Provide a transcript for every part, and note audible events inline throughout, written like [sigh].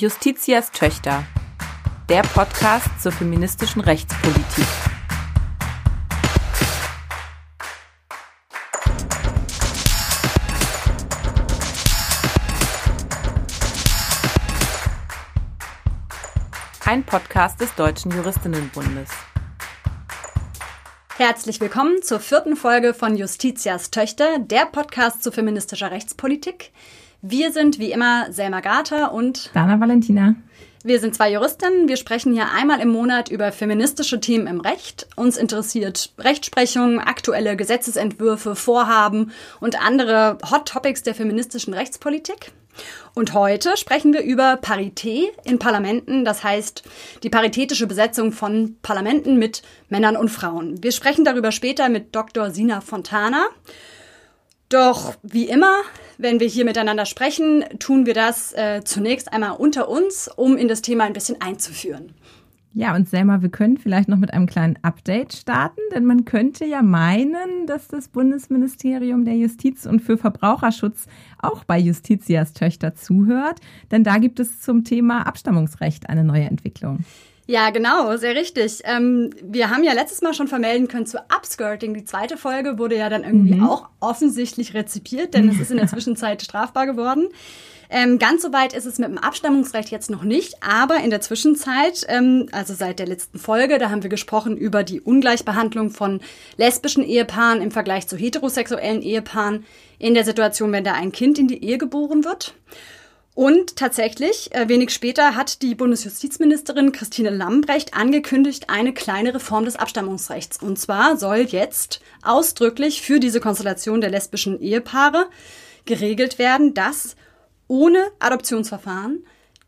Justitias Töchter, der Podcast zur feministischen Rechtspolitik. Ein Podcast des Deutschen Juristinnenbundes. Herzlich willkommen zur vierten Folge von Justitias Töchter, der Podcast zu feministischer Rechtspolitik. Wir sind wie immer Selma Gater und Dana Valentina. Wir sind zwei Juristinnen. Wir sprechen hier einmal im Monat über feministische Themen im Recht. Uns interessiert Rechtsprechung, aktuelle Gesetzesentwürfe, Vorhaben und andere Hot Topics der feministischen Rechtspolitik. Und heute sprechen wir über Parität in Parlamenten, das heißt die paritätische Besetzung von Parlamenten mit Männern und Frauen. Wir sprechen darüber später mit Dr. Sina Fontana. Doch wie immer, wenn wir hier miteinander sprechen, tun wir das äh, zunächst einmal unter uns, um in das Thema ein bisschen einzuführen. Ja, und Selma, wir können vielleicht noch mit einem kleinen Update starten, denn man könnte ja meinen, dass das Bundesministerium der Justiz und für Verbraucherschutz auch bei Justitias Töchter zuhört, denn da gibt es zum Thema Abstammungsrecht eine neue Entwicklung. Ja, genau, sehr richtig. Ähm, wir haben ja letztes Mal schon vermelden können zu Upskirting. Die zweite Folge wurde ja dann irgendwie mhm. auch offensichtlich rezipiert, denn es ist in der [laughs] Zwischenzeit strafbar geworden. Ähm, ganz so weit ist es mit dem Abstammungsrecht jetzt noch nicht, aber in der Zwischenzeit, ähm, also seit der letzten Folge, da haben wir gesprochen über die Ungleichbehandlung von lesbischen Ehepaaren im Vergleich zu heterosexuellen Ehepaaren in der Situation, wenn da ein Kind in die Ehe geboren wird. Und tatsächlich, äh, wenig später hat die Bundesjustizministerin Christine Lambrecht angekündigt, eine kleine Reform des Abstammungsrechts. Und zwar soll jetzt ausdrücklich für diese Konstellation der lesbischen Ehepaare geregelt werden, dass ohne Adoptionsverfahren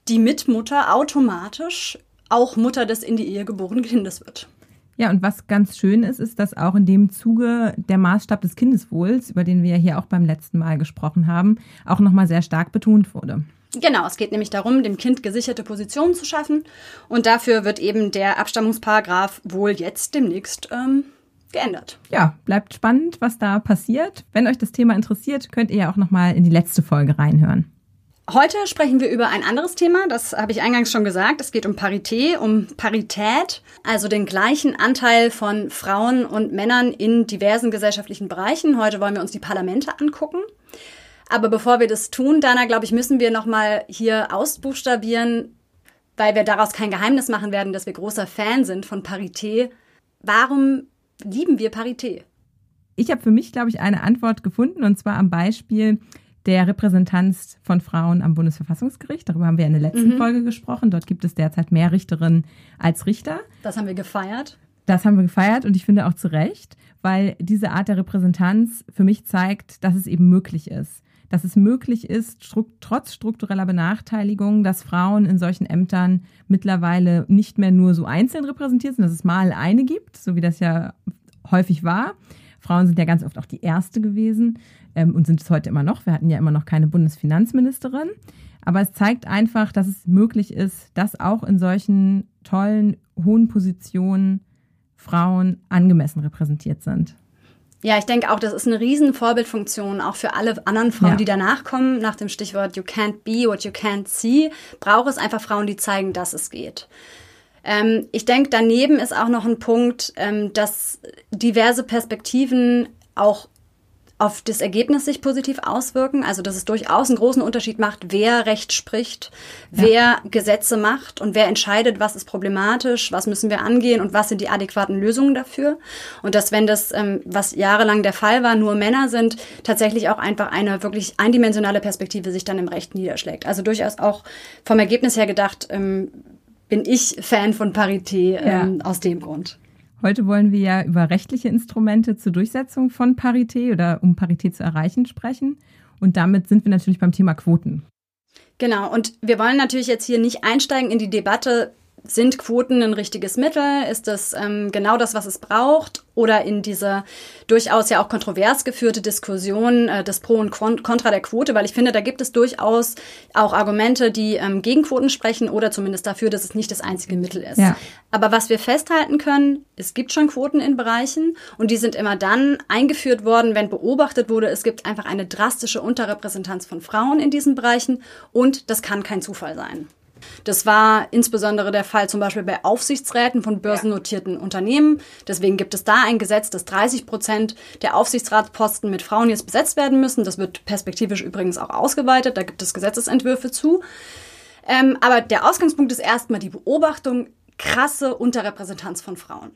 die Mitmutter automatisch auch Mutter des in die Ehe geborenen Kindes wird. Ja, und was ganz schön ist, ist, dass auch in dem Zuge der Maßstab des Kindeswohls, über den wir ja hier auch beim letzten Mal gesprochen haben, auch nochmal sehr stark betont wurde. Genau, es geht nämlich darum, dem Kind gesicherte Positionen zu schaffen. Und dafür wird eben der Abstammungsparagraf wohl jetzt demnächst ähm, geändert. Ja, bleibt spannend, was da passiert. Wenn euch das Thema interessiert, könnt ihr ja auch nochmal in die letzte Folge reinhören. Heute sprechen wir über ein anderes Thema, das habe ich eingangs schon gesagt. Es geht um Parität, um Parität, also den gleichen Anteil von Frauen und Männern in diversen gesellschaftlichen Bereichen. Heute wollen wir uns die Parlamente angucken. Aber bevor wir das tun, Dana, glaube ich, müssen wir nochmal hier ausbuchstabieren, weil wir daraus kein Geheimnis machen werden, dass wir großer Fan sind von Parität. Warum lieben wir Parität? Ich habe für mich, glaube ich, eine Antwort gefunden und zwar am Beispiel der Repräsentanz von Frauen am Bundesverfassungsgericht. Darüber haben wir in der letzten mhm. Folge gesprochen. Dort gibt es derzeit mehr Richterinnen als Richter. Das haben wir gefeiert. Das haben wir gefeiert und ich finde auch zu Recht, weil diese Art der Repräsentanz für mich zeigt, dass es eben möglich ist. Dass es möglich ist, stru trotz struktureller Benachteiligung, dass Frauen in solchen Ämtern mittlerweile nicht mehr nur so einzeln repräsentiert sind, dass es mal eine gibt, so wie das ja häufig war. Frauen sind ja ganz oft auch die Erste gewesen, ähm, und sind es heute immer noch. Wir hatten ja immer noch keine Bundesfinanzministerin. Aber es zeigt einfach, dass es möglich ist, dass auch in solchen tollen, hohen Positionen Frauen angemessen repräsentiert sind. Ja, ich denke auch, das ist eine riesen Vorbildfunktion, auch für alle anderen Frauen, ja. die danach kommen. Nach dem Stichwort You can't be what you can't see, braucht es einfach Frauen, die zeigen, dass es geht. Ähm, ich denke, daneben ist auch noch ein Punkt, ähm, dass diverse Perspektiven auch auf das Ergebnis sich positiv auswirken. Also dass es durchaus einen großen Unterschied macht, wer Recht spricht, wer ja. Gesetze macht und wer entscheidet, was ist problematisch, was müssen wir angehen und was sind die adäquaten Lösungen dafür. Und dass, wenn das, ähm, was jahrelang der Fall war, nur Männer sind, tatsächlich auch einfach eine wirklich eindimensionale Perspektive sich dann im Recht niederschlägt. Also durchaus auch vom Ergebnis her gedacht, ähm, bin ich Fan von Parität ähm, ja. aus dem Grund. Heute wollen wir ja über rechtliche Instrumente zur Durchsetzung von Parität oder um Parität zu erreichen sprechen. Und damit sind wir natürlich beim Thema Quoten. Genau, und wir wollen natürlich jetzt hier nicht einsteigen in die Debatte, sind Quoten ein richtiges Mittel? Ist das ähm, genau das, was es braucht? Oder in dieser durchaus ja auch kontrovers geführte Diskussion äh, des Pro und Contra der Quote? Weil ich finde, da gibt es durchaus auch Argumente, die ähm, gegen Quoten sprechen oder zumindest dafür, dass es nicht das einzige Mittel ist. Ja. Aber was wir festhalten können, es gibt schon Quoten in Bereichen und die sind immer dann eingeführt worden, wenn beobachtet wurde, es gibt einfach eine drastische Unterrepräsentanz von Frauen in diesen Bereichen und das kann kein Zufall sein. Das war insbesondere der Fall zum Beispiel bei Aufsichtsräten von börsennotierten ja. Unternehmen. Deswegen gibt es da ein Gesetz, dass 30 Prozent der Aufsichtsratsposten mit Frauen jetzt besetzt werden müssen. Das wird perspektivisch übrigens auch ausgeweitet. Da gibt es Gesetzesentwürfe zu. Ähm, aber der Ausgangspunkt ist erstmal die Beobachtung, krasse Unterrepräsentanz von Frauen.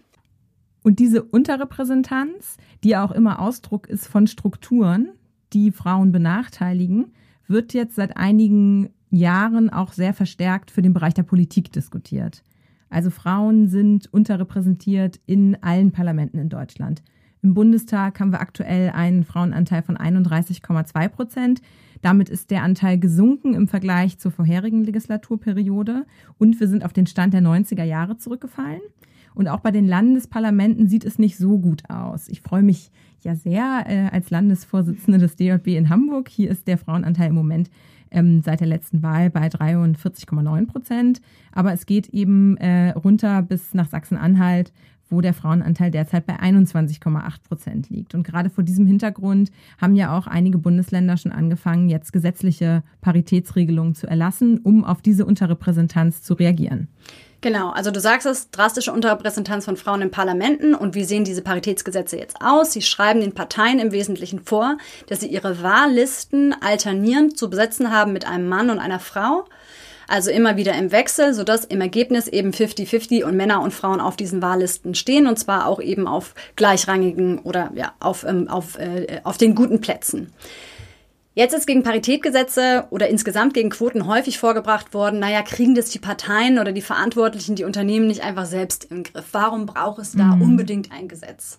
Und diese Unterrepräsentanz, die auch immer Ausdruck ist von Strukturen, die Frauen benachteiligen, wird jetzt seit einigen Jahren auch sehr verstärkt für den Bereich der Politik diskutiert. Also Frauen sind unterrepräsentiert in allen Parlamenten in Deutschland. Im Bundestag haben wir aktuell einen Frauenanteil von 31,2 Prozent. Damit ist der Anteil gesunken im Vergleich zur vorherigen Legislaturperiode und wir sind auf den Stand der 90er Jahre zurückgefallen. Und auch bei den Landesparlamenten sieht es nicht so gut aus. Ich freue mich ja sehr äh, als Landesvorsitzende des DJB in Hamburg. Hier ist der Frauenanteil im Moment ähm, seit der letzten Wahl bei 43,9 Prozent. Aber es geht eben äh, runter bis nach Sachsen-Anhalt, wo der Frauenanteil derzeit bei 21,8 Prozent liegt. Und gerade vor diesem Hintergrund haben ja auch einige Bundesländer schon angefangen, jetzt gesetzliche Paritätsregelungen zu erlassen, um auf diese Unterrepräsentanz zu reagieren. Genau, also du sagst es, drastische Unterrepräsentanz von Frauen in Parlamenten. Und wie sehen diese Paritätsgesetze jetzt aus? Sie schreiben den Parteien im Wesentlichen vor, dass sie ihre Wahllisten alternierend zu besetzen haben mit einem Mann und einer Frau. Also immer wieder im Wechsel, sodass im Ergebnis eben 50-50 und Männer und Frauen auf diesen Wahllisten stehen und zwar auch eben auf gleichrangigen oder ja, auf, ähm, auf, äh, auf den guten Plätzen. Jetzt ist gegen Paritätgesetze oder insgesamt gegen Quoten häufig vorgebracht worden, naja, kriegen das die Parteien oder die Verantwortlichen, die Unternehmen nicht einfach selbst im Griff? Warum braucht es da mhm. unbedingt ein Gesetz?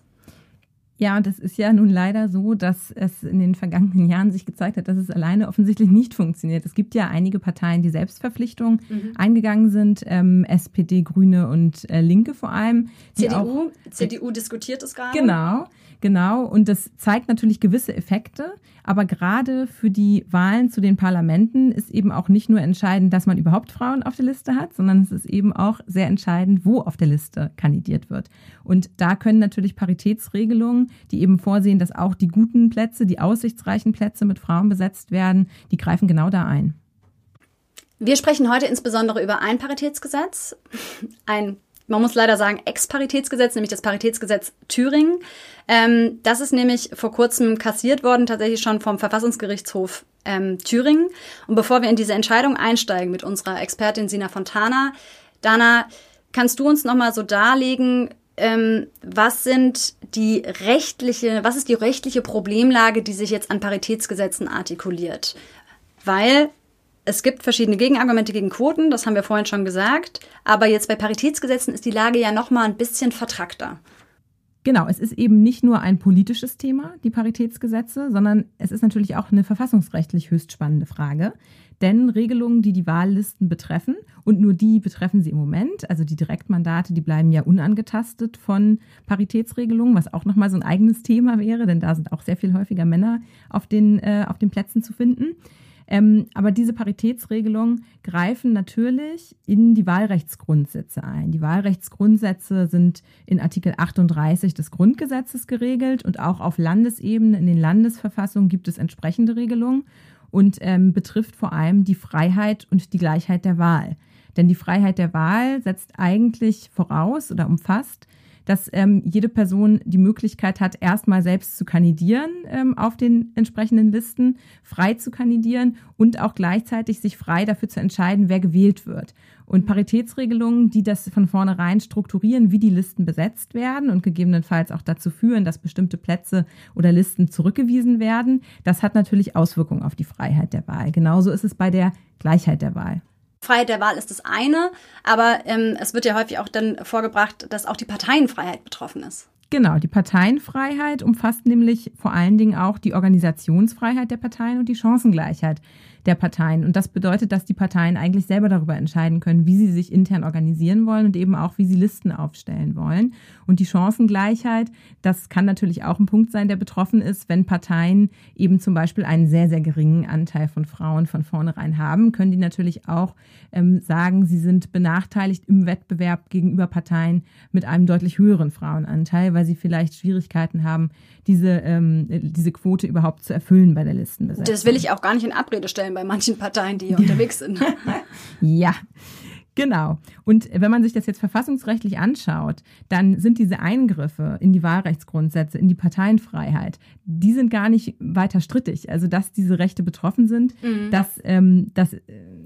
Ja, und es ist ja nun leider so, dass es in den vergangenen Jahren sich gezeigt hat, dass es alleine offensichtlich nicht funktioniert. Es gibt ja einige Parteien, die Selbstverpflichtungen mhm. eingegangen sind, ähm, SPD, Grüne und äh, Linke vor allem. CDU, auch, CDU diskutiert es gerade. Genau. Genau, und das zeigt natürlich gewisse Effekte, aber gerade für die Wahlen zu den Parlamenten ist eben auch nicht nur entscheidend, dass man überhaupt Frauen auf der Liste hat, sondern es ist eben auch sehr entscheidend, wo auf der Liste kandidiert wird. Und da können natürlich Paritätsregelungen, die eben vorsehen, dass auch die guten Plätze, die aussichtsreichen Plätze mit Frauen besetzt werden, die greifen genau da ein. Wir sprechen heute insbesondere über ein Paritätsgesetz, ein man muss leider sagen, Ex-Paritätsgesetz, nämlich das Paritätsgesetz Thüringen. Ähm, das ist nämlich vor kurzem kassiert worden, tatsächlich schon vom Verfassungsgerichtshof ähm, Thüringen. Und bevor wir in diese Entscheidung einsteigen mit unserer Expertin Sina Fontana, Dana, kannst du uns nochmal so darlegen, ähm, was sind die rechtliche, was ist die rechtliche Problemlage, die sich jetzt an Paritätsgesetzen artikuliert? Weil es gibt verschiedene Gegenargumente gegen Quoten, das haben wir vorhin schon gesagt. Aber jetzt bei Paritätsgesetzen ist die Lage ja noch mal ein bisschen vertrackter. Genau, es ist eben nicht nur ein politisches Thema, die Paritätsgesetze, sondern es ist natürlich auch eine verfassungsrechtlich höchst spannende Frage. Denn Regelungen, die die Wahllisten betreffen, und nur die betreffen sie im Moment, also die Direktmandate, die bleiben ja unangetastet von Paritätsregelungen, was auch nochmal so ein eigenes Thema wäre, denn da sind auch sehr viel häufiger Männer auf den, äh, auf den Plätzen zu finden. Ähm, aber diese Paritätsregelungen greifen natürlich in die Wahlrechtsgrundsätze ein. Die Wahlrechtsgrundsätze sind in Artikel 38 des Grundgesetzes geregelt und auch auf Landesebene in den Landesverfassungen gibt es entsprechende Regelungen und ähm, betrifft vor allem die Freiheit und die Gleichheit der Wahl. Denn die Freiheit der Wahl setzt eigentlich voraus oder umfasst, dass ähm, jede Person die Möglichkeit hat, erstmal selbst zu kandidieren ähm, auf den entsprechenden Listen, frei zu kandidieren und auch gleichzeitig sich frei dafür zu entscheiden, wer gewählt wird. Und Paritätsregelungen, die das von vornherein strukturieren, wie die Listen besetzt werden und gegebenenfalls auch dazu führen, dass bestimmte Plätze oder Listen zurückgewiesen werden, das hat natürlich Auswirkungen auf die Freiheit der Wahl. Genauso ist es bei der Gleichheit der Wahl. Freiheit der Wahl ist das eine, aber ähm, es wird ja häufig auch dann vorgebracht, dass auch die Parteienfreiheit betroffen ist. Genau, die Parteienfreiheit umfasst nämlich vor allen Dingen auch die Organisationsfreiheit der Parteien und die Chancengleichheit der Parteien. Und das bedeutet, dass die Parteien eigentlich selber darüber entscheiden können, wie sie sich intern organisieren wollen und eben auch, wie sie Listen aufstellen wollen. Und die Chancengleichheit, das kann natürlich auch ein Punkt sein, der betroffen ist, wenn Parteien eben zum Beispiel einen sehr, sehr geringen Anteil von Frauen von vornherein haben, können die natürlich auch ähm, sagen, sie sind benachteiligt im Wettbewerb gegenüber Parteien mit einem deutlich höheren Frauenanteil, weil sie vielleicht Schwierigkeiten haben, diese, ähm, diese Quote überhaupt zu erfüllen bei der Listenbesetzung. Das will ich auch gar nicht in Abrede stellen bei manchen Parteien, die hier unterwegs sind. [laughs] ja. Genau. Und wenn man sich das jetzt verfassungsrechtlich anschaut, dann sind diese Eingriffe in die Wahlrechtsgrundsätze, in die Parteienfreiheit, die sind gar nicht weiter strittig. Also, dass diese Rechte betroffen sind, mhm. das, ähm, das, äh,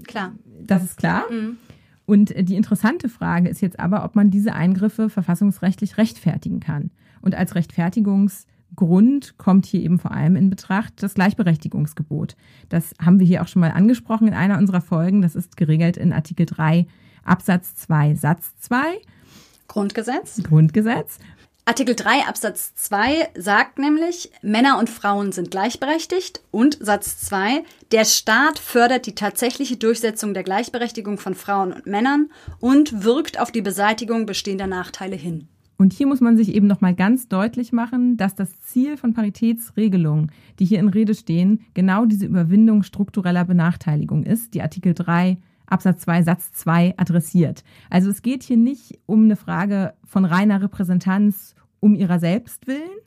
klar. das ist klar. Mhm. Und die interessante Frage ist jetzt aber, ob man diese Eingriffe verfassungsrechtlich rechtfertigen kann. Und als Rechtfertigungsgrund kommt hier eben vor allem in Betracht das Gleichberechtigungsgebot. Das haben wir hier auch schon mal angesprochen in einer unserer Folgen. Das ist geregelt in Artikel 3 Absatz 2 Satz 2 Grundgesetz. Grundgesetz. Artikel 3 Absatz 2 sagt nämlich, Männer und Frauen sind gleichberechtigt und Satz 2, der Staat fördert die tatsächliche Durchsetzung der Gleichberechtigung von Frauen und Männern und wirkt auf die Beseitigung bestehender Nachteile hin. Und hier muss man sich eben nochmal ganz deutlich machen, dass das Ziel von Paritätsregelungen, die hier in Rede stehen, genau diese Überwindung struktureller Benachteiligung ist, die Artikel 3 Absatz 2 Satz 2 adressiert. Also es geht hier nicht um eine Frage von reiner Repräsentanz um ihrer selbst willen,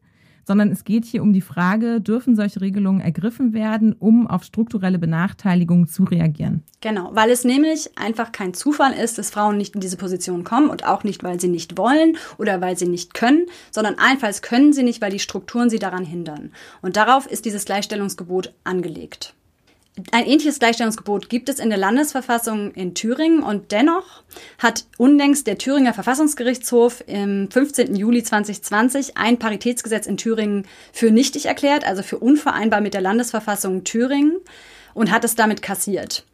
sondern es geht hier um die Frage, dürfen solche Regelungen ergriffen werden, um auf strukturelle Benachteiligungen zu reagieren? Genau, weil es nämlich einfach kein Zufall ist, dass Frauen nicht in diese Position kommen und auch nicht, weil sie nicht wollen oder weil sie nicht können, sondern einfach können sie nicht, weil die Strukturen sie daran hindern. Und darauf ist dieses Gleichstellungsgebot angelegt. Ein ähnliches Gleichstellungsgebot gibt es in der Landesverfassung in Thüringen und dennoch hat unlängst der Thüringer Verfassungsgerichtshof im 15. Juli 2020 ein Paritätsgesetz in Thüringen für nichtig erklärt, also für unvereinbar mit der Landesverfassung Thüringen und hat es damit kassiert.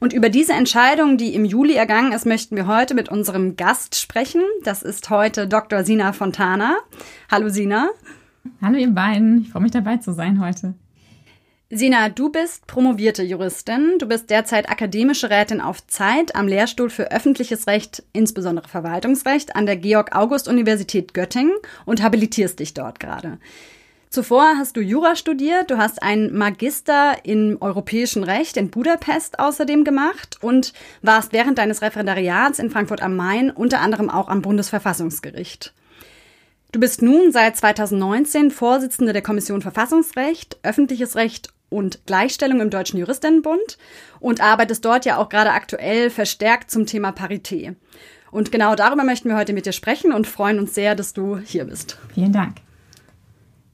Und über diese Entscheidung, die im Juli ergangen ist, möchten wir heute mit unserem Gast sprechen. Das ist heute Dr. Sina Fontana. Hallo Sina. Hallo ihr beiden, ich freue mich dabei zu sein heute. Sina, du bist promovierte Juristin. Du bist derzeit akademische Rätin auf Zeit am Lehrstuhl für öffentliches Recht, insbesondere Verwaltungsrecht, an der Georg-August-Universität Göttingen und habilitierst dich dort gerade. Zuvor hast du Jura studiert, du hast einen Magister in europäischen Recht in Budapest außerdem gemacht und warst während deines Referendariats in Frankfurt am Main unter anderem auch am Bundesverfassungsgericht. Du bist nun seit 2019 Vorsitzende der Kommission Verfassungsrecht, öffentliches Recht und Gleichstellung im Deutschen Juristinnenbund und arbeitest dort ja auch gerade aktuell verstärkt zum Thema Parität. Und genau darüber möchten wir heute mit dir sprechen und freuen uns sehr, dass du hier bist. Vielen Dank.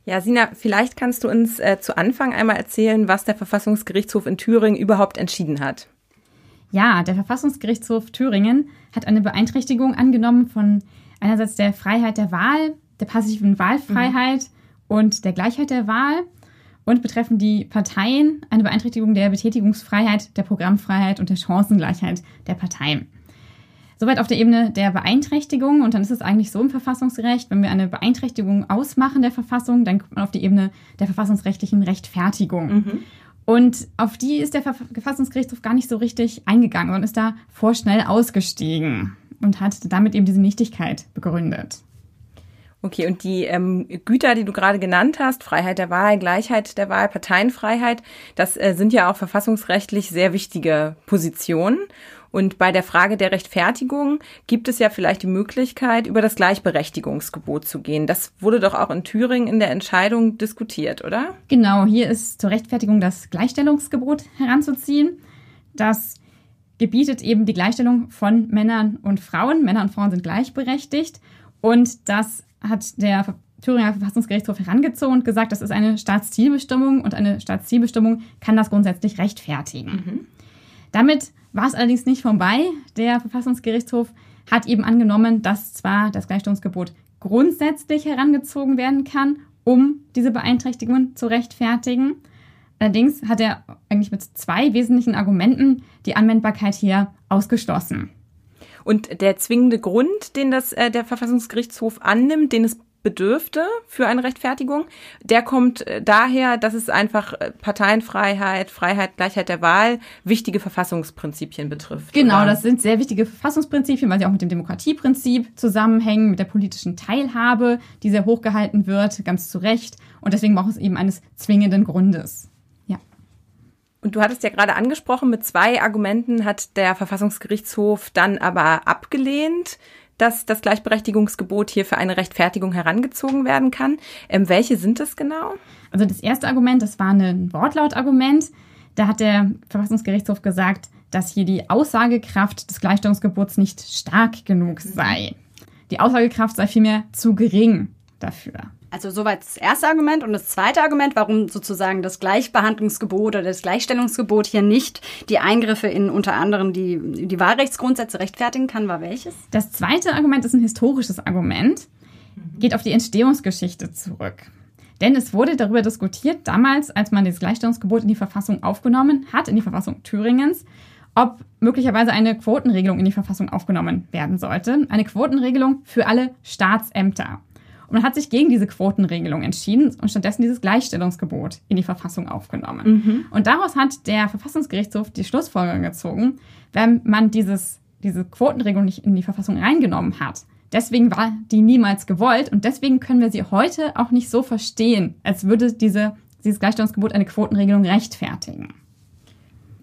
Ja, Sina, vielleicht kannst du uns äh, zu Anfang einmal erzählen, was der Verfassungsgerichtshof in Thüringen überhaupt entschieden hat. Ja, der Verfassungsgerichtshof Thüringen hat eine Beeinträchtigung angenommen von einerseits der Freiheit der Wahl, der passiven Wahlfreiheit mhm. und der Gleichheit der Wahl und betreffen die Parteien eine Beeinträchtigung der Betätigungsfreiheit, der Programmfreiheit und der Chancengleichheit der Parteien. Soweit auf der Ebene der Beeinträchtigung. Und dann ist es eigentlich so im Verfassungsrecht, wenn wir eine Beeinträchtigung ausmachen der Verfassung, dann kommt man auf die Ebene der verfassungsrechtlichen Rechtfertigung. Mhm. Und auf die ist der Verfassungsgerichtshof gar nicht so richtig eingegangen und ist da vorschnell ausgestiegen und hat damit eben diese Nichtigkeit begründet. Okay, und die ähm, Güter, die du gerade genannt hast, Freiheit der Wahl, Gleichheit der Wahl, Parteienfreiheit, das äh, sind ja auch verfassungsrechtlich sehr wichtige Positionen. Und bei der Frage der Rechtfertigung gibt es ja vielleicht die Möglichkeit, über das Gleichberechtigungsgebot zu gehen. Das wurde doch auch in Thüringen in der Entscheidung diskutiert, oder? Genau, hier ist zur Rechtfertigung das Gleichstellungsgebot heranzuziehen. Das gebietet eben die Gleichstellung von Männern und Frauen. Männer und Frauen sind gleichberechtigt. Und das hat der Thüringer Verfassungsgerichtshof herangezogen und gesagt, das ist eine Staatszielbestimmung und eine Staatszielbestimmung kann das grundsätzlich rechtfertigen. Mhm. Damit war es allerdings nicht vorbei. Der Verfassungsgerichtshof hat eben angenommen, dass zwar das Gleichstellungsgebot grundsätzlich herangezogen werden kann, um diese Beeinträchtigungen zu rechtfertigen. Allerdings hat er eigentlich mit zwei wesentlichen Argumenten die Anwendbarkeit hier ausgeschlossen. Und der zwingende Grund, den das äh, der Verfassungsgerichtshof annimmt, den es bedürfte für eine Rechtfertigung, der kommt äh, daher, dass es einfach äh, Parteienfreiheit, Freiheit, Gleichheit der Wahl wichtige Verfassungsprinzipien betrifft. Genau, oder? das sind sehr wichtige Verfassungsprinzipien, weil sie auch mit dem Demokratieprinzip zusammenhängen, mit der politischen Teilhabe, die sehr hochgehalten wird, ganz zu Recht. Und deswegen braucht es eben eines zwingenden Grundes. Und du hattest ja gerade angesprochen, mit zwei Argumenten hat der Verfassungsgerichtshof dann aber abgelehnt, dass das Gleichberechtigungsgebot hier für eine Rechtfertigung herangezogen werden kann. Ähm, welche sind es genau? Also das erste Argument, das war ein Wortlautargument. Da hat der Verfassungsgerichtshof gesagt, dass hier die Aussagekraft des Gleichstellungsgebots nicht stark genug sei. Die Aussagekraft sei vielmehr zu gering dafür. Also soweit das erste Argument. Und das zweite Argument, warum sozusagen das Gleichbehandlungsgebot oder das Gleichstellungsgebot hier nicht die Eingriffe in unter anderem die, die Wahlrechtsgrundsätze rechtfertigen kann, war welches? Das zweite Argument ist ein historisches Argument, geht auf die Entstehungsgeschichte zurück. Denn es wurde darüber diskutiert, damals, als man das Gleichstellungsgebot in die Verfassung aufgenommen hat, in die Verfassung Thüringens, ob möglicherweise eine Quotenregelung in die Verfassung aufgenommen werden sollte. Eine Quotenregelung für alle Staatsämter. Und man hat sich gegen diese Quotenregelung entschieden und stattdessen dieses Gleichstellungsgebot in die Verfassung aufgenommen. Mhm. Und daraus hat der Verfassungsgerichtshof die Schlussfolgerung gezogen, wenn man dieses, diese Quotenregelung nicht in die Verfassung reingenommen hat. Deswegen war die niemals gewollt und deswegen können wir sie heute auch nicht so verstehen, als würde diese, dieses Gleichstellungsgebot eine Quotenregelung rechtfertigen.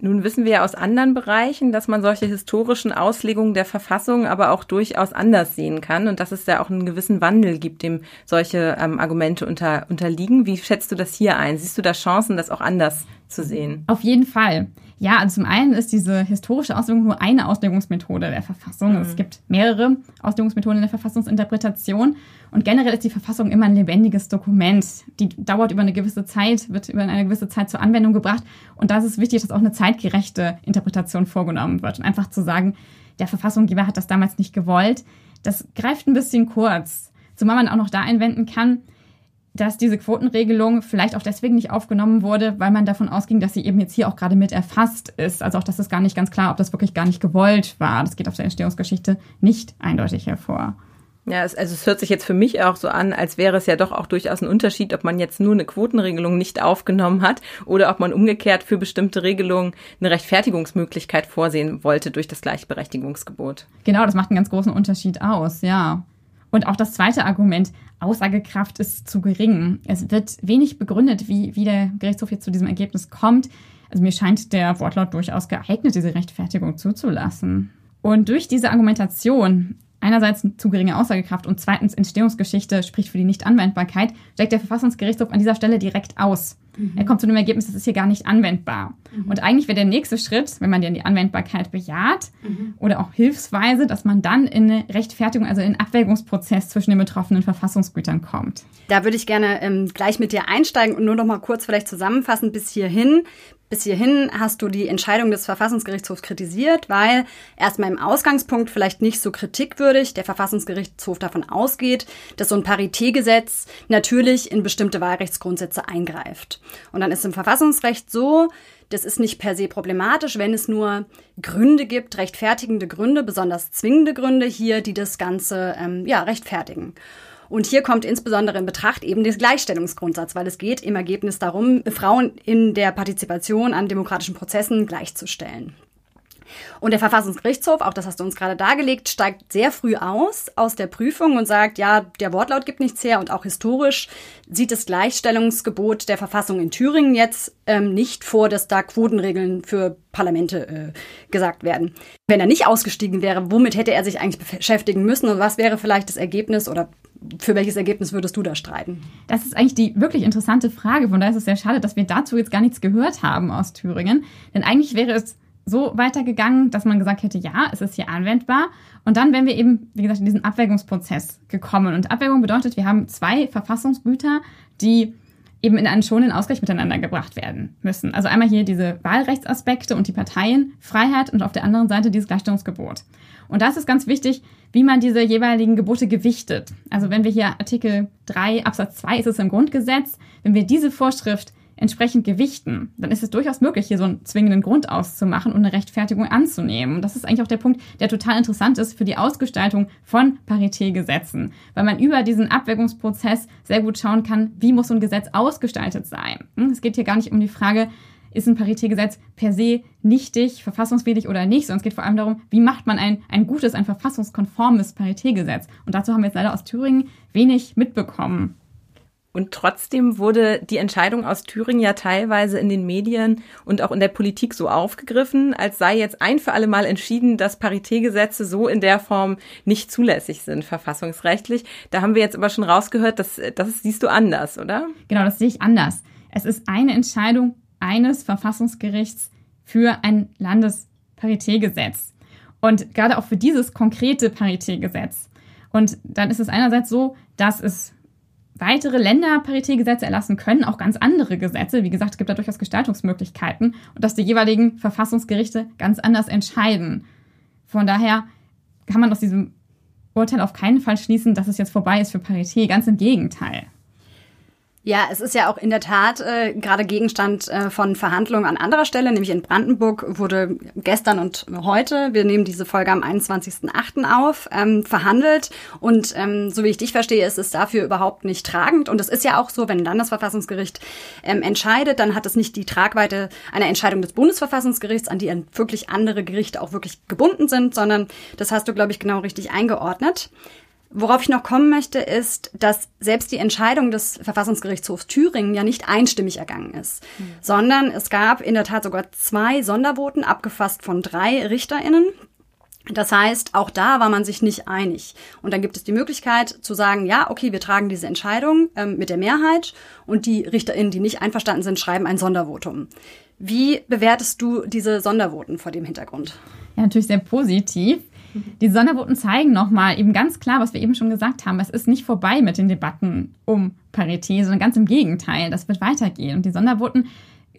Nun wissen wir ja aus anderen Bereichen, dass man solche historischen Auslegungen der Verfassung aber auch durchaus anders sehen kann und dass es da auch einen gewissen Wandel gibt, dem solche ähm, Argumente unter, unterliegen. Wie schätzt du das hier ein? Siehst du da Chancen, das auch anders zu sehen? Auf jeden Fall. Ja, also zum einen ist diese historische Auslegung nur eine Auslegungsmethode der Verfassung. Mhm. Es gibt mehrere Auslegungsmethoden in der Verfassungsinterpretation. Und generell ist die Verfassung immer ein lebendiges Dokument. Die dauert über eine gewisse Zeit, wird über eine gewisse Zeit zur Anwendung gebracht. Und da ist es wichtig, dass auch eine zeitgerechte Interpretation vorgenommen wird. Und einfach zu sagen, der Verfassungsgeber hat das damals nicht gewollt, das greift ein bisschen kurz. Zumal man auch noch da einwenden kann, dass diese Quotenregelung vielleicht auch deswegen nicht aufgenommen wurde, weil man davon ausging, dass sie eben jetzt hier auch gerade mit erfasst ist. Also auch das ist gar nicht ganz klar, ob das wirklich gar nicht gewollt war. Das geht auf der Entstehungsgeschichte nicht eindeutig hervor. Ja, es, also es hört sich jetzt für mich auch so an, als wäre es ja doch auch durchaus ein Unterschied, ob man jetzt nur eine Quotenregelung nicht aufgenommen hat oder ob man umgekehrt für bestimmte Regelungen eine Rechtfertigungsmöglichkeit vorsehen wollte durch das Gleichberechtigungsgebot. Genau, das macht einen ganz großen Unterschied aus, ja. Und auch das zweite Argument, Aussagekraft ist zu gering. Es wird wenig begründet, wie, wie der Gerichtshof jetzt zu diesem Ergebnis kommt. Also mir scheint der Wortlaut durchaus geeignet, diese Rechtfertigung zuzulassen. Und durch diese Argumentation einerseits zu geringe Aussagekraft und zweitens Entstehungsgeschichte spricht für die Nichtanwendbarkeit, steigt der Verfassungsgerichtshof an dieser Stelle direkt aus. Mhm. Er kommt zu dem Ergebnis, das ist hier gar nicht anwendbar. Mhm. Und eigentlich wäre der nächste Schritt, wenn man dann die Anwendbarkeit bejaht mhm. oder auch hilfsweise, dass man dann in eine Rechtfertigung, also in einen Abwägungsprozess zwischen den betroffenen Verfassungsgütern kommt. Da würde ich gerne ähm, gleich mit dir einsteigen und nur noch mal kurz vielleicht zusammenfassen bis hierhin. Bis hierhin hast du die Entscheidung des Verfassungsgerichtshofs kritisiert, weil erstmal im Ausgangspunkt vielleicht nicht so kritikwürdig der Verfassungsgerichtshof davon ausgeht, dass so ein Paritätgesetz natürlich in bestimmte Wahlrechtsgrundsätze eingreift. Und dann ist im Verfassungsrecht so, das ist nicht per se problematisch, wenn es nur Gründe gibt, rechtfertigende Gründe, besonders zwingende Gründe hier, die das Ganze ähm, ja, rechtfertigen. Und hier kommt insbesondere in Betracht eben der Gleichstellungsgrundsatz, weil es geht im Ergebnis darum, Frauen in der Partizipation an demokratischen Prozessen gleichzustellen. Und der Verfassungsgerichtshof, auch das hast du uns gerade dargelegt, steigt sehr früh aus aus der Prüfung und sagt, ja, der Wortlaut gibt nichts her und auch historisch sieht das Gleichstellungsgebot der Verfassung in Thüringen jetzt ähm, nicht vor, dass da Quotenregeln für Parlamente äh, gesagt werden. Wenn er nicht ausgestiegen wäre, womit hätte er sich eigentlich beschäftigen müssen und was wäre vielleicht das Ergebnis oder für welches Ergebnis würdest du da streiten? Das ist eigentlich die wirklich interessante Frage. Von daher ist es sehr schade, dass wir dazu jetzt gar nichts gehört haben aus Thüringen. Denn eigentlich wäre es so weitergegangen, dass man gesagt hätte, ja, es ist hier anwendbar. Und dann wären wir eben, wie gesagt, in diesen Abwägungsprozess gekommen. Und Abwägung bedeutet, wir haben zwei Verfassungsgüter, die eben in einen schonenden Ausgleich miteinander gebracht werden müssen. Also einmal hier diese Wahlrechtsaspekte und die Parteienfreiheit und auf der anderen Seite dieses Gleichstellungsgebot. Und da ist ganz wichtig, wie man diese jeweiligen Gebote gewichtet. Also wenn wir hier Artikel 3 Absatz 2 ist es im Grundgesetz, wenn wir diese Vorschrift entsprechend gewichten, dann ist es durchaus möglich, hier so einen zwingenden Grund auszumachen und eine Rechtfertigung anzunehmen. Und das ist eigentlich auch der Punkt, der total interessant ist für die Ausgestaltung von Paritätgesetzen, weil man über diesen Abwägungsprozess sehr gut schauen kann, wie muss so ein Gesetz ausgestaltet sein. Hm, es geht hier gar nicht um die Frage, ist ein Paritätgesetz per se nichtig, verfassungswidrig oder nicht, sondern es geht vor allem darum, wie macht man ein, ein gutes, ein verfassungskonformes Paritätgesetz. Und dazu haben wir jetzt leider aus Thüringen wenig mitbekommen. Und trotzdem wurde die Entscheidung aus Thüringen ja teilweise in den Medien und auch in der Politik so aufgegriffen, als sei jetzt ein für alle Mal entschieden, dass Paritätgesetze so in der Form nicht zulässig sind, verfassungsrechtlich. Da haben wir jetzt aber schon rausgehört, dass das siehst du anders, oder? Genau, das sehe ich anders. Es ist eine Entscheidung eines Verfassungsgerichts für ein Landesparitätgesetz. Und gerade auch für dieses konkrete Paritätgesetz. Und dann ist es einerseits so, dass es weitere Länder Paritätgesetze erlassen können, auch ganz andere Gesetze. Wie gesagt, es gibt da durchaus Gestaltungsmöglichkeiten und dass die jeweiligen Verfassungsgerichte ganz anders entscheiden. Von daher kann man aus diesem Urteil auf keinen Fall schließen, dass es jetzt vorbei ist für Parität. Ganz im Gegenteil. Ja, es ist ja auch in der Tat äh, gerade Gegenstand äh, von Verhandlungen an anderer Stelle, nämlich in Brandenburg wurde gestern und heute, wir nehmen diese Folge am 21.08. auf, ähm, verhandelt. Und ähm, so wie ich dich verstehe, ist es dafür überhaupt nicht tragend. Und es ist ja auch so, wenn ein Landesverfassungsgericht ähm, entscheidet, dann hat es nicht die Tragweite einer Entscheidung des Bundesverfassungsgerichts, an die wirklich andere Gerichte auch wirklich gebunden sind, sondern das hast du, glaube ich, genau richtig eingeordnet. Worauf ich noch kommen möchte, ist, dass selbst die Entscheidung des Verfassungsgerichtshofs Thüringen ja nicht einstimmig ergangen ist, mhm. sondern es gab in der Tat sogar zwei Sondervoten, abgefasst von drei RichterInnen. Das heißt, auch da war man sich nicht einig. Und dann gibt es die Möglichkeit zu sagen, ja, okay, wir tragen diese Entscheidung ähm, mit der Mehrheit und die RichterInnen, die nicht einverstanden sind, schreiben ein Sondervotum. Wie bewertest du diese Sondervoten vor dem Hintergrund? Ja, natürlich sehr positiv. Die Sondervoten zeigen nochmal eben ganz klar, was wir eben schon gesagt haben. Es ist nicht vorbei mit den Debatten um Parität, sondern ganz im Gegenteil. Das wird weitergehen. Und die Sondervoten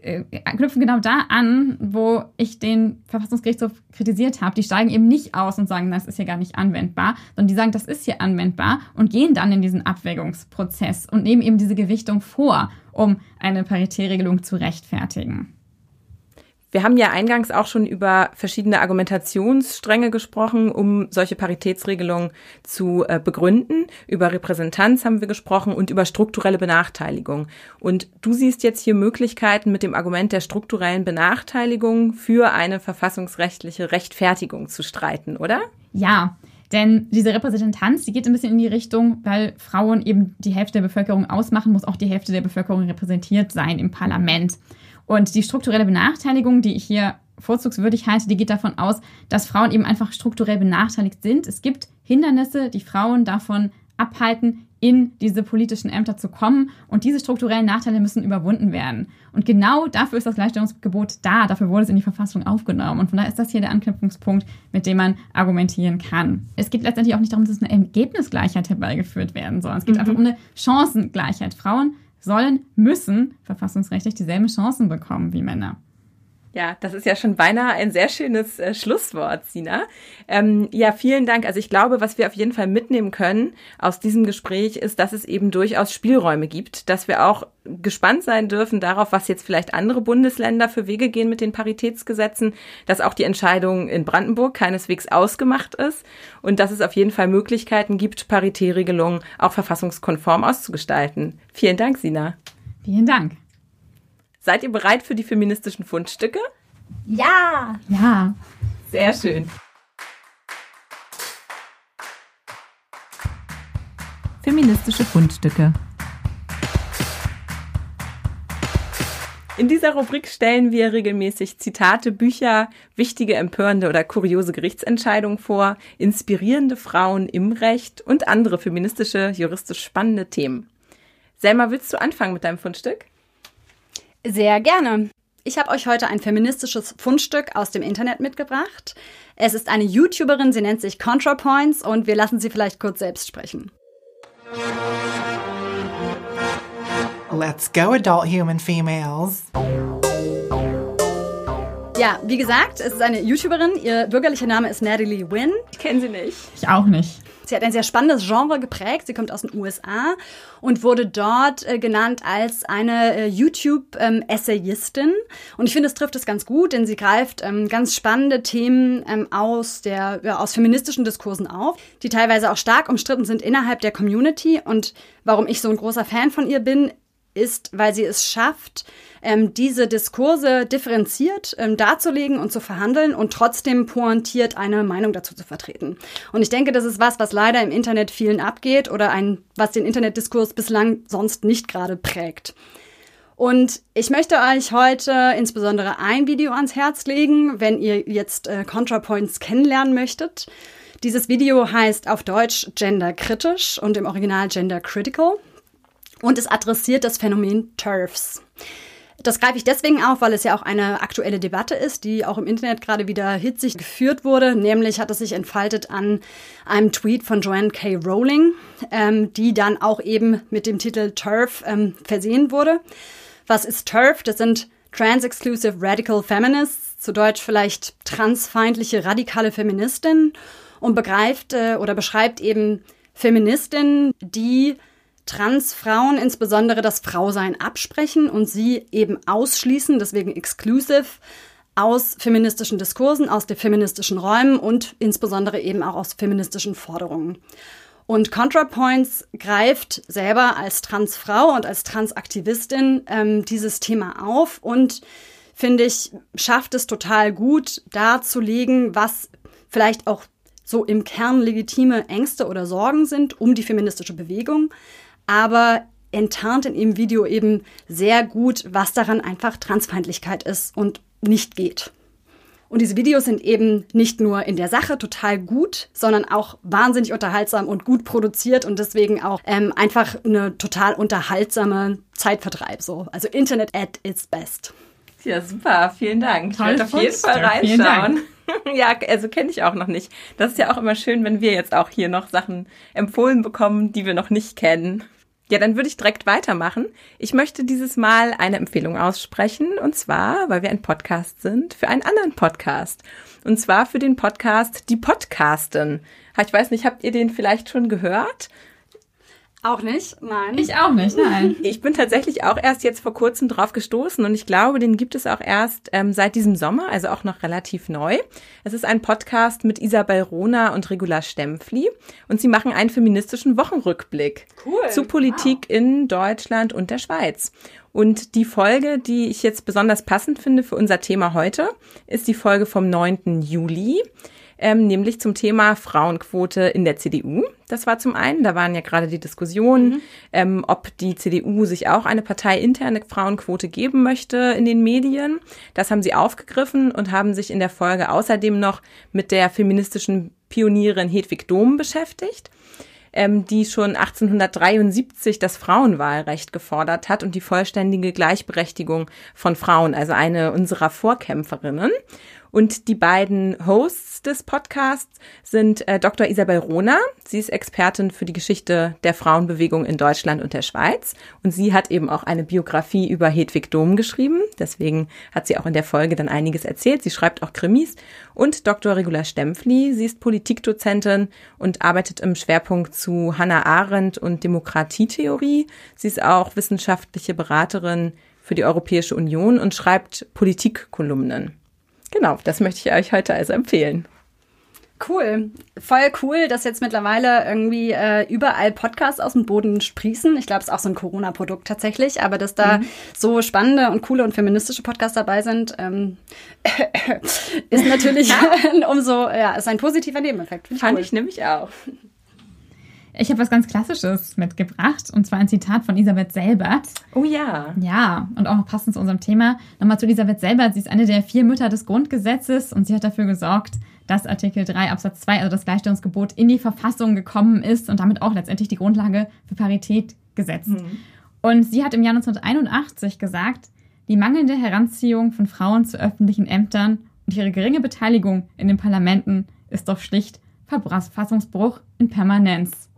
äh, knüpfen genau da an, wo ich den Verfassungsgerichtshof kritisiert habe. Die steigen eben nicht aus und sagen, das ist hier gar nicht anwendbar, sondern die sagen, das ist hier anwendbar und gehen dann in diesen Abwägungsprozess und nehmen eben diese Gewichtung vor, um eine Paritätregelung zu rechtfertigen. Wir haben ja eingangs auch schon über verschiedene Argumentationsstränge gesprochen, um solche Paritätsregelungen zu äh, begründen. Über Repräsentanz haben wir gesprochen und über strukturelle Benachteiligung. Und du siehst jetzt hier Möglichkeiten mit dem Argument der strukturellen Benachteiligung für eine verfassungsrechtliche Rechtfertigung zu streiten, oder? Ja. Denn diese Repräsentanz, die geht ein bisschen in die Richtung, weil Frauen eben die Hälfte der Bevölkerung ausmachen, muss auch die Hälfte der Bevölkerung repräsentiert sein im Parlament. Und die strukturelle Benachteiligung, die ich hier vorzugswürdig halte, die geht davon aus, dass Frauen eben einfach strukturell benachteiligt sind. Es gibt Hindernisse, die Frauen davon abhalten, in diese politischen Ämter zu kommen. Und diese strukturellen Nachteile müssen überwunden werden. Und genau dafür ist das Gleichstellungsgebot da. Dafür wurde es in die Verfassung aufgenommen. Und von daher ist das hier der Anknüpfungspunkt, mit dem man argumentieren kann. Es geht letztendlich auch nicht darum, dass eine Ergebnisgleichheit herbeigeführt werden soll. Es geht mhm. einfach um eine Chancengleichheit. Frauen sollen, müssen verfassungsrechtlich dieselben Chancen bekommen wie Männer. Ja, das ist ja schon beinahe ein sehr schönes äh, Schlusswort, Sina. Ähm, ja, vielen Dank. Also ich glaube, was wir auf jeden Fall mitnehmen können aus diesem Gespräch ist, dass es eben durchaus Spielräume gibt, dass wir auch gespannt sein dürfen darauf, was jetzt vielleicht andere Bundesländer für Wege gehen mit den Paritätsgesetzen, dass auch die Entscheidung in Brandenburg keineswegs ausgemacht ist und dass es auf jeden Fall Möglichkeiten gibt, Paritätregelungen auch verfassungskonform auszugestalten. Vielen Dank, Sina. Vielen Dank. Seid ihr bereit für die feministischen Fundstücke? Ja! Ja. Sehr schön. Feministische Fundstücke. In dieser Rubrik stellen wir regelmäßig Zitate, Bücher, wichtige, empörende oder kuriose Gerichtsentscheidungen vor, inspirierende Frauen im Recht und andere feministische, juristisch spannende Themen. Selma, willst du anfangen mit deinem Fundstück? Sehr gerne. Ich habe euch heute ein feministisches Fundstück aus dem Internet mitgebracht. Es ist eine YouTuberin, sie nennt sich ContraPoints und wir lassen sie vielleicht kurz selbst sprechen. Let's go, adult human females. Ja, wie gesagt, es ist eine YouTuberin. Ihr bürgerlicher Name ist Natalie Wynn. Ich kenne sie nicht. Ich auch nicht. Sie hat ein sehr spannendes Genre geprägt. Sie kommt aus den USA und wurde dort äh, genannt als eine äh, YouTube-Essayistin. Ähm, und ich finde, es trifft es ganz gut, denn sie greift ähm, ganz spannende Themen ähm, aus, der, ja, aus feministischen Diskursen auf, die teilweise auch stark umstritten sind innerhalb der Community. Und warum ich so ein großer Fan von ihr bin, ist, weil sie es schafft, ähm, diese Diskurse differenziert ähm, darzulegen und zu verhandeln und trotzdem pointiert eine Meinung dazu zu vertreten. Und ich denke, das ist was, was leider im Internet vielen abgeht oder ein, was den Internetdiskurs bislang sonst nicht gerade prägt. Und ich möchte euch heute insbesondere ein Video ans Herz legen, wenn ihr jetzt äh, ContraPoints kennenlernen möchtet. Dieses Video heißt auf Deutsch genderkritisch und im Original Gender Critical und es adressiert das Phänomen TERFs. Das greife ich deswegen auf, weil es ja auch eine aktuelle Debatte ist, die auch im Internet gerade wieder hitzig geführt wurde. Nämlich hat es sich entfaltet an einem Tweet von Joanne K. Rowling, ähm, die dann auch eben mit dem Titel TERF ähm, versehen wurde. Was ist TERF? Das sind Trans-Exclusive Radical Feminists, zu Deutsch vielleicht transfeindliche radikale Feministinnen und begreift äh, oder beschreibt eben Feministinnen, die Transfrauen insbesondere das Frausein absprechen und sie eben ausschließen, deswegen exclusive, aus feministischen Diskursen, aus den feministischen Räumen und insbesondere eben auch aus feministischen Forderungen. Und ContraPoints greift selber als Transfrau und als Transaktivistin ähm, dieses Thema auf und finde ich, schafft es total gut darzulegen, was vielleicht auch so im Kern legitime Ängste oder Sorgen sind um die feministische Bewegung, aber enttarnt in ihrem Video eben sehr gut, was daran einfach Transfeindlichkeit ist und nicht geht. Und diese Videos sind eben nicht nur in der Sache total gut, sondern auch wahnsinnig unterhaltsam und gut produziert und deswegen auch ähm, einfach eine total unterhaltsame Zeitvertreib. So. Also Internet at its best. Ja, super, vielen Dank. Toll, ich werde auf jeden Fall reinschauen. [laughs] ja, also kenne ich auch noch nicht. Das ist ja auch immer schön, wenn wir jetzt auch hier noch Sachen empfohlen bekommen, die wir noch nicht kennen. Ja, dann würde ich direkt weitermachen. Ich möchte dieses Mal eine Empfehlung aussprechen, und zwar, weil wir ein Podcast sind, für einen anderen Podcast. Und zwar für den Podcast Die Podcasten. Ich weiß nicht, habt ihr den vielleicht schon gehört? Auch nicht? Nein. Ich auch nicht, nein. [laughs] Ich bin tatsächlich auch erst jetzt vor kurzem drauf gestoßen und ich glaube, den gibt es auch erst ähm, seit diesem Sommer, also auch noch relativ neu. Es ist ein Podcast mit Isabel Rona und Regula Stempfli und sie machen einen feministischen Wochenrückblick Cool. zu Politik in Deutschland und der Schweiz. Und die Folge, die ich jetzt besonders passend finde für unser Thema heute, ist die Folge vom 9. Juli ähm, nämlich zum Thema Frauenquote in der CDU. Das war zum einen, da waren ja gerade die Diskussionen, ähm, ob die CDU sich auch eine parteiinterne Frauenquote geben möchte in den Medien. Das haben sie aufgegriffen und haben sich in der Folge außerdem noch mit der feministischen Pionierin Hedwig Dohm beschäftigt ähm, die schon 1873 das Frauenwahlrecht gefordert hat und die vollständige Gleichberechtigung von Frauen, also eine unserer Vorkämpferinnen. Und die beiden Hosts des Podcasts sind äh, Dr. Isabel Rohner. Sie ist Expertin für die Geschichte der Frauenbewegung in Deutschland und der Schweiz. Und sie hat eben auch eine Biografie über Hedwig Dohm geschrieben. Deswegen hat sie auch in der Folge dann einiges erzählt. Sie schreibt auch Krimis. Und Dr. Regula Stempfli. Sie ist Politikdozentin und arbeitet im Schwerpunkt zu Hannah Arendt und Demokratietheorie. Sie ist auch wissenschaftliche Beraterin für die Europäische Union und schreibt Politikkolumnen. Genau, das möchte ich euch heute also empfehlen. Cool. Voll cool, dass jetzt mittlerweile irgendwie äh, überall Podcasts aus dem Boden sprießen. Ich glaube, es ist auch so ein Corona-Produkt tatsächlich, aber dass da mhm. so spannende und coole und feministische Podcasts dabei sind, ähm, [laughs] ist natürlich [laughs] umso, ja, ist ein positiver Nebeneffekt. Fand cool. ich nämlich auch. Ich habe was ganz Klassisches mitgebracht und zwar ein Zitat von Elisabeth Selbert. Oh ja. Ja, und auch noch passend zu unserem Thema. Nochmal zu Elisabeth Selbert. Sie ist eine der vier Mütter des Grundgesetzes und sie hat dafür gesorgt, dass Artikel 3 Absatz 2, also das Gleichstellungsgebot, in die Verfassung gekommen ist und damit auch letztendlich die Grundlage für Parität gesetzt. Mhm. Und sie hat im Jahr 1981 gesagt, die mangelnde Heranziehung von Frauen zu öffentlichen Ämtern und ihre geringe Beteiligung in den Parlamenten ist doch schlicht Verfassungsbruch in Permanenz.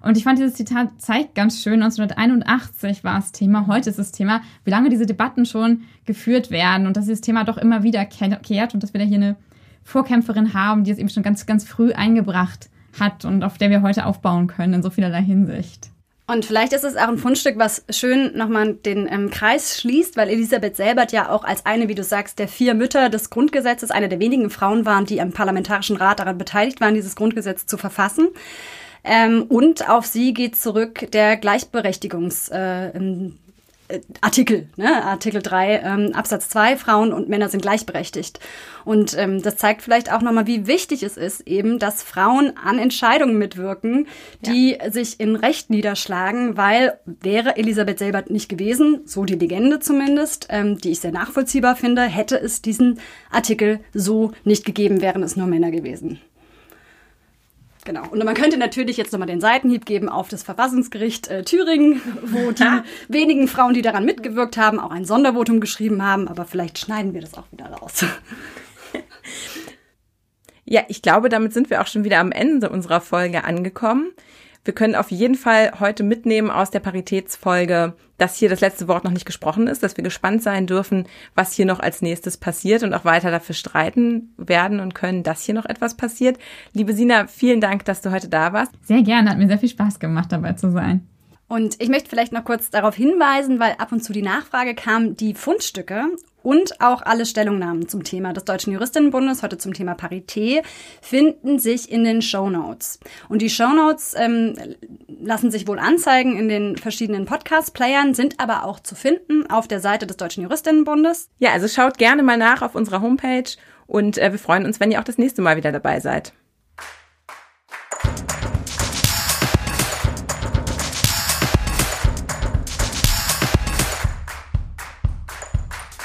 Und ich fand, dieses Zitat zeigt ganz schön, 1981 war es Thema, heute ist es Thema, wie lange diese Debatten schon geführt werden und dass dieses Thema doch immer wieder kehrt und dass wir da hier eine Vorkämpferin haben, die es eben schon ganz, ganz früh eingebracht hat und auf der wir heute aufbauen können in so vielerlei Hinsicht. Und vielleicht ist es auch ein Fundstück, was schön nochmal den ähm, Kreis schließt, weil Elisabeth Selbert ja auch als eine, wie du sagst, der vier Mütter des Grundgesetzes, eine der wenigen Frauen waren, die am Parlamentarischen Rat daran beteiligt waren, dieses Grundgesetz zu verfassen. Ähm, und auf sie geht zurück der Gleichberechtigungs. Äh, äh Artikel, ne? Artikel 3 ähm, Absatz 2, Frauen und Männer sind gleichberechtigt. Und ähm, das zeigt vielleicht auch nochmal, wie wichtig es ist, eben, dass Frauen an Entscheidungen mitwirken, die ja. sich in Recht niederschlagen, weil wäre Elisabeth Selbert nicht gewesen, so die Legende zumindest, ähm, die ich sehr nachvollziehbar finde, hätte es diesen Artikel so nicht gegeben, wären es nur Männer gewesen. Genau. Und man könnte natürlich jetzt nochmal den Seitenhieb geben auf das Verfassungsgericht äh, Thüringen, [laughs] wo die wenigen Frauen, die daran mitgewirkt haben, auch ein Sondervotum geschrieben haben. Aber vielleicht schneiden wir das auch wieder raus. [laughs] Ja, ich glaube, damit sind wir auch schon wieder am Ende unserer Folge angekommen. Wir können auf jeden Fall heute mitnehmen aus der Paritätsfolge, dass hier das letzte Wort noch nicht gesprochen ist, dass wir gespannt sein dürfen, was hier noch als nächstes passiert und auch weiter dafür streiten werden und können, dass hier noch etwas passiert. Liebe Sina, vielen Dank, dass du heute da warst. Sehr gerne, hat mir sehr viel Spaß gemacht, dabei zu sein. Und ich möchte vielleicht noch kurz darauf hinweisen, weil ab und zu die Nachfrage kam, die Fundstücke und auch alle Stellungnahmen zum Thema des Deutschen Juristinnenbundes, heute zum Thema Parität, finden sich in den Show Notes. Und die Show Notes ähm, lassen sich wohl anzeigen in den verschiedenen Podcast-Playern, sind aber auch zu finden auf der Seite des Deutschen Juristinnenbundes. Ja, also schaut gerne mal nach auf unserer Homepage und äh, wir freuen uns, wenn ihr auch das nächste Mal wieder dabei seid.